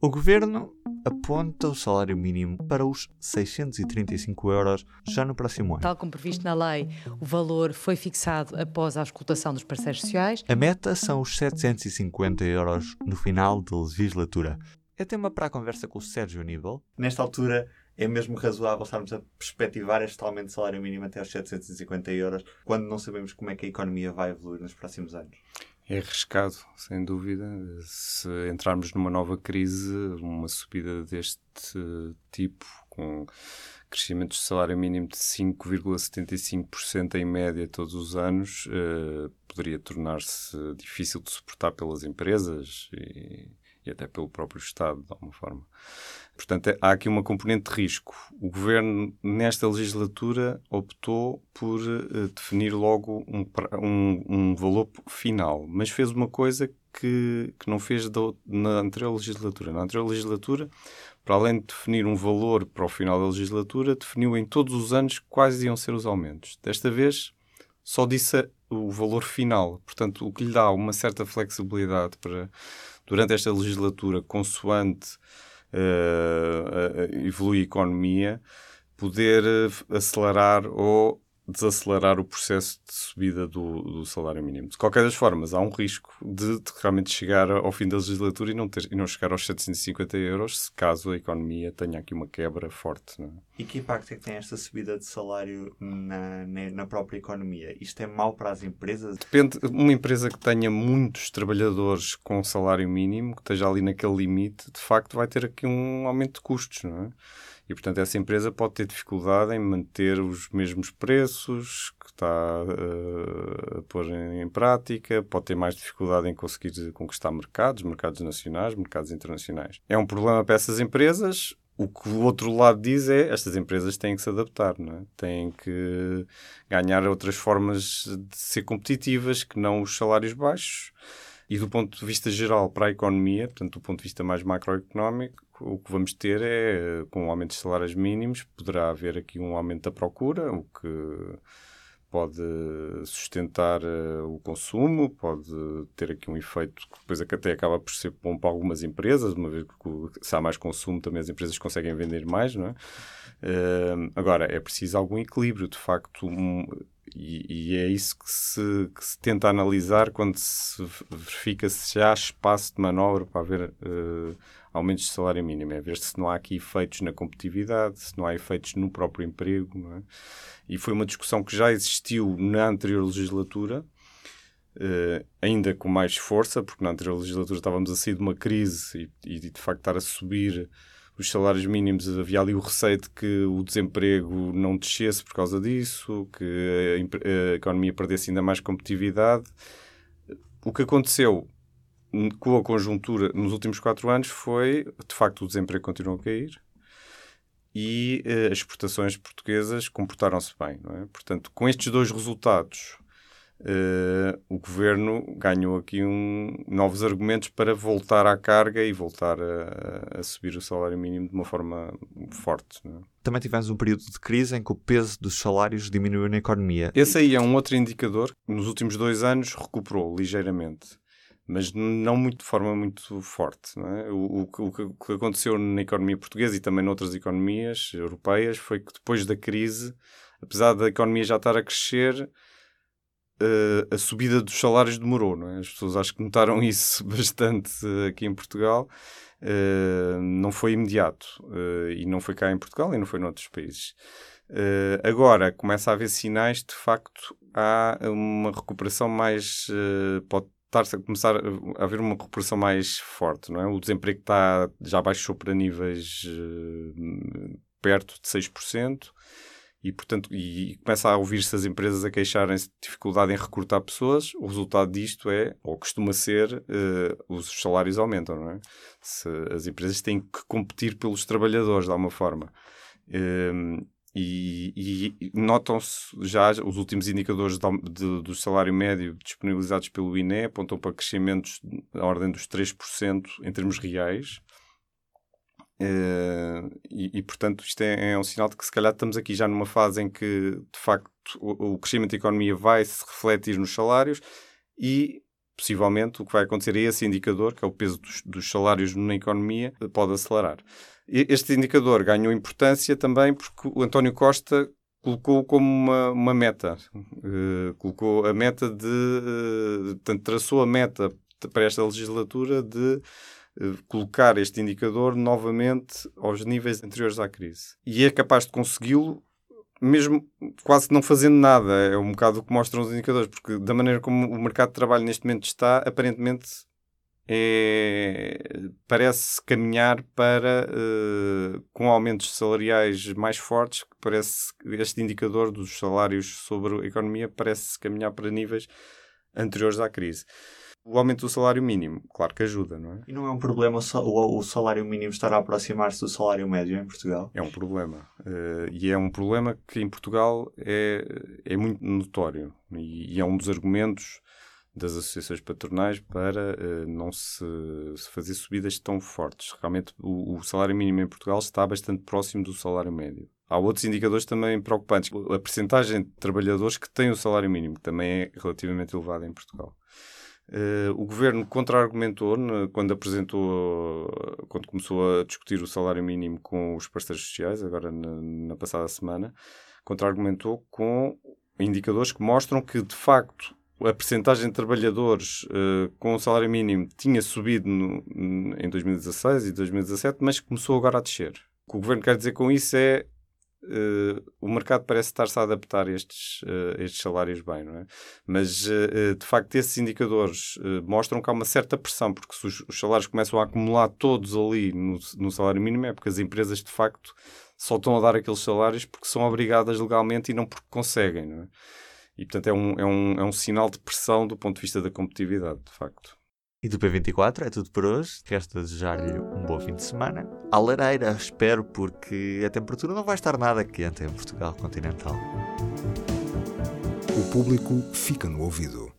O governo aponta o salário mínimo para os 635 euros já no próximo ano. Tal como previsto na lei, o valor foi fixado após a auscultação dos parceiros sociais. A meta são os 750 euros no final da legislatura. É tema para a conversa com o Sérgio Aníbal. Nesta altura, é mesmo razoável estarmos a perspectivar este aumento de salário mínimo até aos 750 euros, quando não sabemos como é que a economia vai evoluir nos próximos anos? É arriscado, sem dúvida. Se entrarmos numa nova crise, uma subida deste tipo, com crescimentos de salário mínimo de 5,75% em média todos os anos, eh, poderia tornar-se difícil de suportar pelas empresas e, e até pelo próprio Estado, de alguma forma. Portanto, há aqui uma componente de risco. O governo, nesta legislatura, optou por uh, definir logo um, um, um, valor final, mas fez uma coisa que, que não fez na anterior legislatura. Na anterior legislatura, para além de definir um valor para o final da legislatura, definiu em todos os anos quais iam ser os aumentos. Desta vez, só disse o valor final. Portanto, o que lhe dá uma certa flexibilidade para, durante esta legislatura, consoante uh, evolui a economia, poder eh, acelerar ou desacelerar o processo de subida do, do, salário mínimo. De qualquer das formas, há um risco de, de, realmente chegar ao fim da legislatura e não, ter, e não chegar aos 750 euros, se caso a economia tenha aqui uma quebra forte. É? E que impacto é que tem esta subida de salário na, na própria economia? Isto é mau para as empresas? Depende. Uma empresa que tenha muitos trabalhadores com salário mínimo, que esteja ali naquele limite, de facto vai ter aqui um aumento de custos, não é? E, portanto, essa empresa pode ter dificuldade em manter os mesmos preços que está uh, a pôr em, em, prática, pode ter mais dificuldade em conseguir conquistar mercados, mercados nacionais, mercados internacionais. É um problema para essas empresas. O que o outro lado diz é estas empresas têm que se adaptar, não é? têm que ganhar outras formas de ser competitivas que não os salários baixos. E do ponto de vista geral para a economia, portanto, do ponto de vista mais macroeconómico, o que vamos ter é, com o aumento de salários mínimos, poderá haver aqui um aumento da procura, o que pode sustentar uh, o consumo, pode ter aqui um efeito que depois até acaba por ser bom para algumas empresas, uma vez que se há mais consumo também as empresas conseguem vender mais, não é? Uh, agora, é preciso algum equilíbrio, de facto, um, e, e, é isso que se, que se, tenta analisar quando se verifica se há espaço de manobra para haver uh, aumentos de salário mínimo, é ver se não há aqui efeitos na competitividade, se não há efeitos no próprio emprego. É? E foi uma discussão que já existiu na anterior legislatura, uh, ainda com mais força, porque na anterior legislatura estávamos a sair de uma crise e, e de facto estar a subir os salários mínimos, havia ali o receio de que o desemprego não descesse por causa disso, que a, a economia perdesse ainda mais competitividade. O que aconteceu com a conjuntura nos últimos quatro anos foi, de facto, o desemprego continuou a cair e uh, as exportações portuguesas comportaram-se bem. É? Portanto, com estes dois resultados, uh, o governo ganhou aqui um, novos argumentos para voltar à carga e voltar a, a subir o salário mínimo de uma forma forte. É? Também tivemos um período de crise em que o peso dos salários diminuiu na economia. Esse aí é um outro indicador que nos últimos dois anos recuperou ligeiramente mas não muito de forma muito forte. É? O, o, o, que aconteceu na economia portuguesa e também noutras economias europeias foi que depois da crise, apesar da economia já estar a crescer, uh, a subida dos salários demorou. Não é? As pessoas acho que notaram isso bastante aqui em Portugal. Uh, não foi imediato. Uh, e não foi cá em Portugal e não foi noutros países. agora começa a haver sinais de facto há uma recuperação mais pode estar a começar a haver uma recuperação mais forte, não é? O desemprego está, já baixou para níveis uh, perto de 6%. E, portanto, e começa a ouvir-se as empresas a queixarem-se de dificuldade em recrutar pessoas. O resultado disto é, ou costuma ser, uh, os salários aumentam, não é? Se as empresas têm que competir pelos trabalhadores, de alguma forma. Uh, e, e notam-se já os últimos indicadores de, do salário médio disponibilizados pelo INE apontam para crescimentos da ordem dos 3% em termos reais. Uh, e, e, portanto, isto é, é, um sinal de que se calhar estamos aqui já numa fase em que, de facto, o, o crescimento da economia vai se refletir nos salários e possivelmente o que vai acontecer é esse indicador, que é o peso dos, dos salários na economia, pode acelerar. Este indicador ganhou importância também porque o António Costa colocou como uma, uma meta. Uh, colocou a meta de. Uh, portanto, traçou a meta para esta legislatura de colocar este indicador novamente aos níveis anteriores à crise. E é capaz de consegui-lo mesmo quase não fazendo nada. É um bocado o que mostram os indicadores, porque da maneira como o mercado de trabalho neste momento está, aparentemente é, parece caminhar para, uh, com aumentos salariais mais fortes, parece este indicador dos salários sobre a economia parece caminhar para níveis anteriores à crise. O aumento do salário mínimo, claro que ajuda, não é? E não é um problema o, salário mínimo estar a aproximar-se do salário médio em Portugal? É um problema. Uh, e é um problema que em Portugal é, é muito notório. E, e é um dos argumentos das associações patronais para uh, não se, se, fazer subidas tão fortes. Realmente, o, o, salário mínimo em Portugal está bastante próximo do salário médio. Há outros indicadores também preocupantes. A percentagem de trabalhadores que têm o salário mínimo, que também é relativamente elevada em Portugal. Uh, o governo contra-argumentou quando apresentou, quando começou a discutir o salário mínimo com os parceiros sociais, agora na, na passada semana, contra-argumentou com indicadores que mostram que, de facto, a percentagem de trabalhadores uh, com o salário mínimo tinha subido no, em 2016 e 2017, mas começou agora a descer. O que o governo quer dizer com isso é uh, o mercado parece estar-se a adaptar a estes, uh, estes salários bem, não é? Mas, de facto, esses indicadores mostram que há uma certa pressão, porque se os, os, salários começam a acumular todos ali no, no salário mínimo, é porque as empresas, de facto, só estão a dar aqueles salários porque são obrigadas legalmente e não porque conseguem, não é? E, portanto, é um, é, um, é um sinal de pressão do ponto de vista da competitividade, de facto. E do P24 é tudo por hoje. Resta desejar-lhe um bom fim de semana. À lareira, espero, porque a temperatura não vai estar nada quente em Portugal continental. O público fica no ouvido.